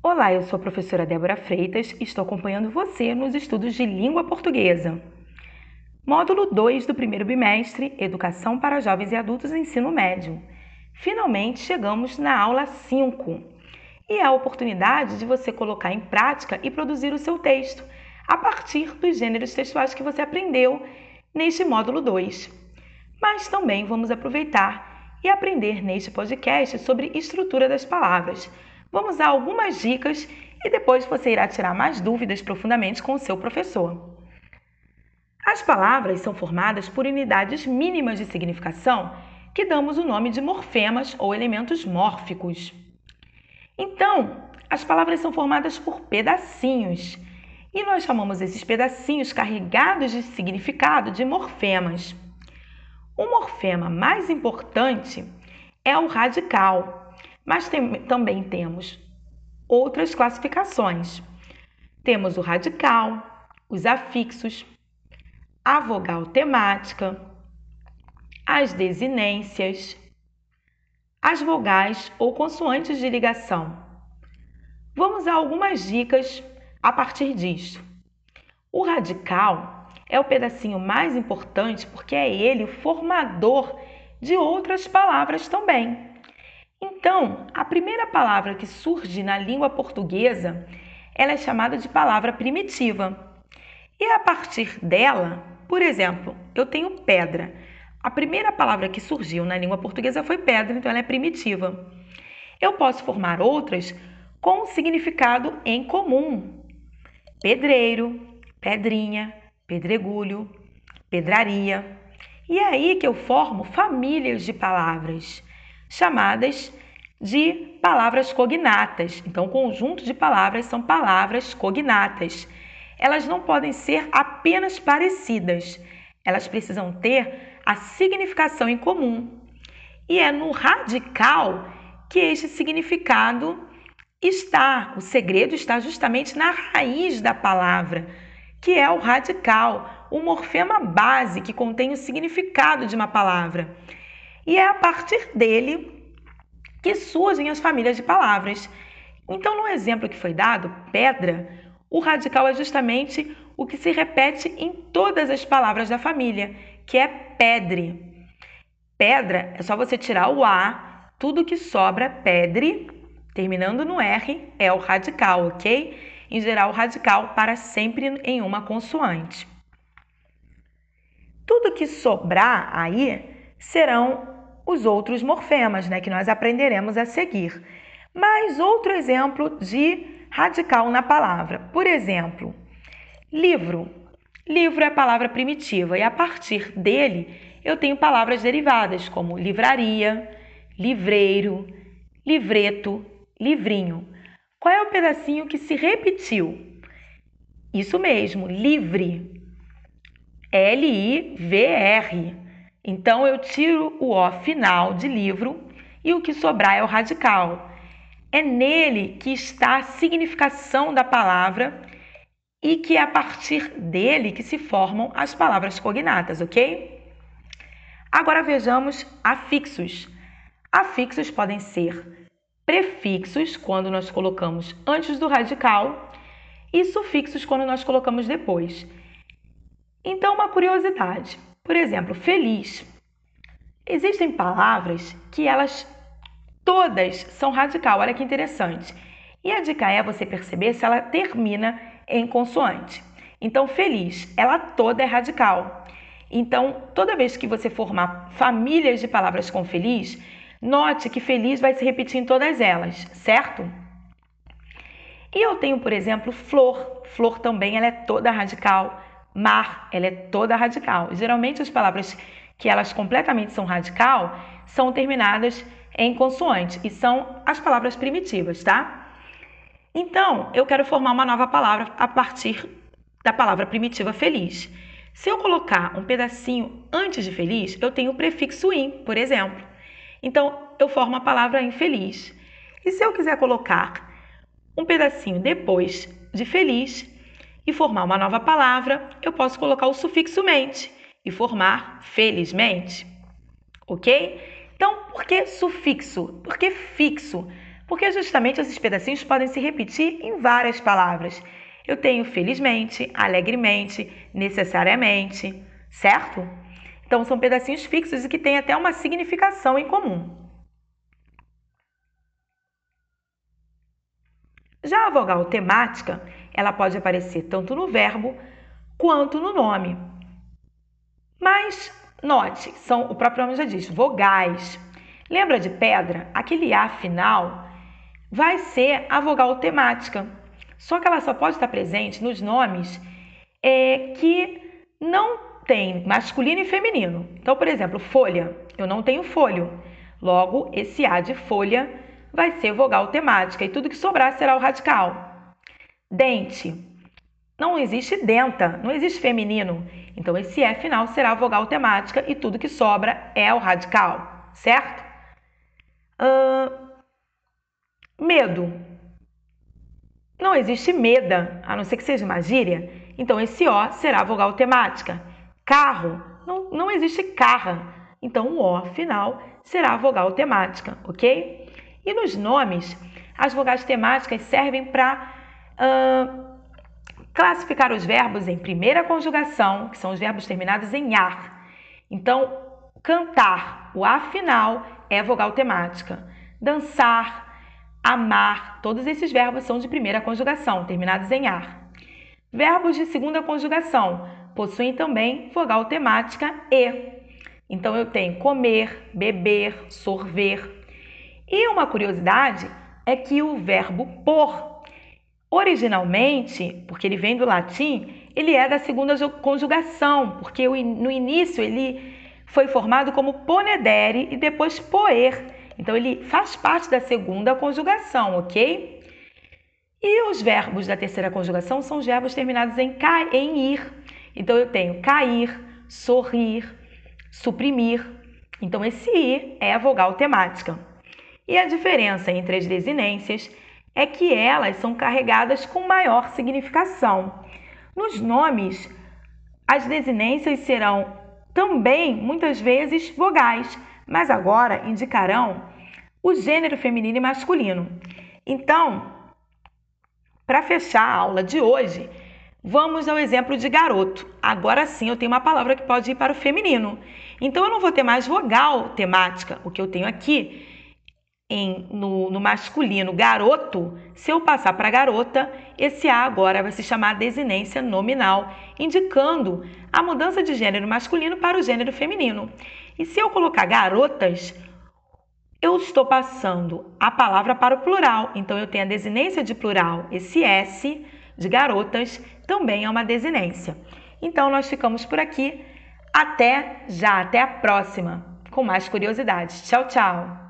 Olá, eu sou a professora Débora Freitas e estou acompanhando você nos estudos de língua portuguesa. Módulo 2 do primeiro bimestre, Educação para Jovens e Adultos Ensino Médio. Finalmente chegamos na aula 5 e é a oportunidade de você colocar em prática e produzir o seu texto a partir dos gêneros textuais que você aprendeu neste módulo 2. Mas também vamos aproveitar e aprender neste podcast sobre estrutura das palavras. Vamos dar algumas dicas e depois você irá tirar mais dúvidas profundamente com o seu professor. As palavras são formadas por unidades mínimas de significação que damos o nome de morfemas ou elementos mórficos. Então, as palavras são formadas por pedacinhos e nós chamamos esses pedacinhos carregados de significado de morfemas. O morfema mais importante é o radical, mas tem, também temos outras classificações. Temos o radical, os afixos, a vogal temática, as desinências, as vogais ou consoantes de ligação. Vamos a algumas dicas a partir disso. O radical é o pedacinho mais importante porque é ele o formador de outras palavras também. Então, a primeira palavra que surge na língua portuguesa, ela é chamada de palavra primitiva. E a partir dela, por exemplo, eu tenho pedra. A primeira palavra que surgiu na língua portuguesa foi pedra, então ela é primitiva. Eu posso formar outras com significado em comum: pedreiro, pedrinha, pedregulho, pedraria. E é aí que eu formo famílias de palavras, chamadas de palavras cognatas. Então, o conjunto de palavras são palavras cognatas elas não podem ser apenas parecidas, elas precisam ter a significação em comum. E é no radical que este significado está. O segredo está justamente na raiz da palavra, que é o radical, o morfema base que contém o significado de uma palavra. E é a partir dele que surgem as famílias de palavras. Então, no exemplo que foi dado, pedra, o radical é justamente o que se repete em todas as palavras da família, que é pedre. Pedra é só você tirar o A, tudo que sobra, pedre, terminando no R, é o radical, ok? Em geral, o radical para sempre em uma consoante. Tudo que sobrar aí serão os outros morfemas, né, que nós aprenderemos a seguir. Mais outro exemplo de radical na palavra. Por exemplo, livro. Livro é a palavra primitiva e a partir dele eu tenho palavras derivadas como livraria, livreiro, livreto, livrinho. Qual é o pedacinho que se repetiu? Isso mesmo, livre. L-I-V-R. Então eu tiro o O final de livro e o que sobrar é o radical. É nele que está a significação da palavra e que é a partir dele que se formam as palavras cognatas, ok? Agora vejamos afixos. Afixos podem ser prefixos, quando nós colocamos antes do radical, e sufixos, quando nós colocamos depois. Então, uma curiosidade. Por exemplo, feliz. Existem palavras que elas Todas são radical, olha que interessante. E a dica é você perceber se ela termina em consoante. Então, feliz, ela toda é radical. Então, toda vez que você formar famílias de palavras com feliz, note que feliz vai se repetir em todas elas, certo? E eu tenho, por exemplo, flor. Flor também ela é toda radical. Mar, ela é toda radical. Geralmente as palavras que elas completamente são radical são terminadas em consoante e são as palavras primitivas, tá? Então, eu quero formar uma nova palavra a partir da palavra primitiva feliz. Se eu colocar um pedacinho antes de feliz, eu tenho o prefixo in, por exemplo. Então, eu formo a palavra infeliz. E se eu quiser colocar um pedacinho depois de feliz e formar uma nova palavra, eu posso colocar o sufixo mente e formar felizmente. Ok? Então, por que sufixo? Porque fixo. Porque justamente esses pedacinhos podem se repetir em várias palavras. Eu tenho felizmente, alegremente, necessariamente, certo? Então são pedacinhos fixos e que têm até uma significação em comum. Já a vogal temática, ela pode aparecer tanto no verbo quanto no nome. Mas note, são o próprio nome já diz, vogais. Lembra de pedra? Aquele A final vai ser a vogal temática. Só que ela só pode estar presente nos nomes é, que não tem masculino e feminino. Então, por exemplo, folha. Eu não tenho folho. Logo, esse A de folha vai ser vogal temática e tudo que sobrar será o radical. Dente. Não existe denta, não existe feminino. Então, esse E final será a vogal temática e tudo que sobra é o radical, certo? Uh, medo. Não existe meda, a não ser que seja uma gíria. Então, esse O será a vogal temática. Carro. Não, não existe carra. Então, o O final será a vogal temática, ok? E nos nomes, as vogais temáticas servem para classificar os verbos em primeira conjugação, que são os verbos terminados em ar. Então, cantar, o A final é vogal temática. Dançar, amar, todos esses verbos são de primeira conjugação, terminados em ar. Verbos de segunda conjugação possuem também vogal temática E. Então eu tenho comer, beber, sorver, e uma curiosidade é que o verbo por, originalmente, porque ele vem do latim, ele é da segunda conjugação, porque no início ele foi formado como ponedere e depois poer. Então ele faz parte da segunda conjugação, ok? E os verbos da terceira conjugação são os verbos terminados em, ca, em ir. Então eu tenho cair, sorrir, suprimir. Então esse ir é a vogal temática. E a diferença entre as desinências é que elas são carregadas com maior significação. Nos nomes, as desinências serão também muitas vezes vogais, mas agora indicarão o gênero feminino e masculino. Então, para fechar a aula de hoje, vamos ao exemplo de garoto. Agora sim eu tenho uma palavra que pode ir para o feminino. Então eu não vou ter mais vogal temática. O que eu tenho aqui em, no, no, masculino garoto, se eu passar para garota, esse A agora vai se chamar desinência nominal, indicando a mudança de gênero masculino para o gênero feminino. E se eu colocar garotas, eu estou passando a palavra para o plural, então eu tenho a desinência de plural. Esse S de garotas também é uma desinência. Então nós ficamos por aqui. Até já, até a próxima, com mais curiosidades. Tchau, tchau!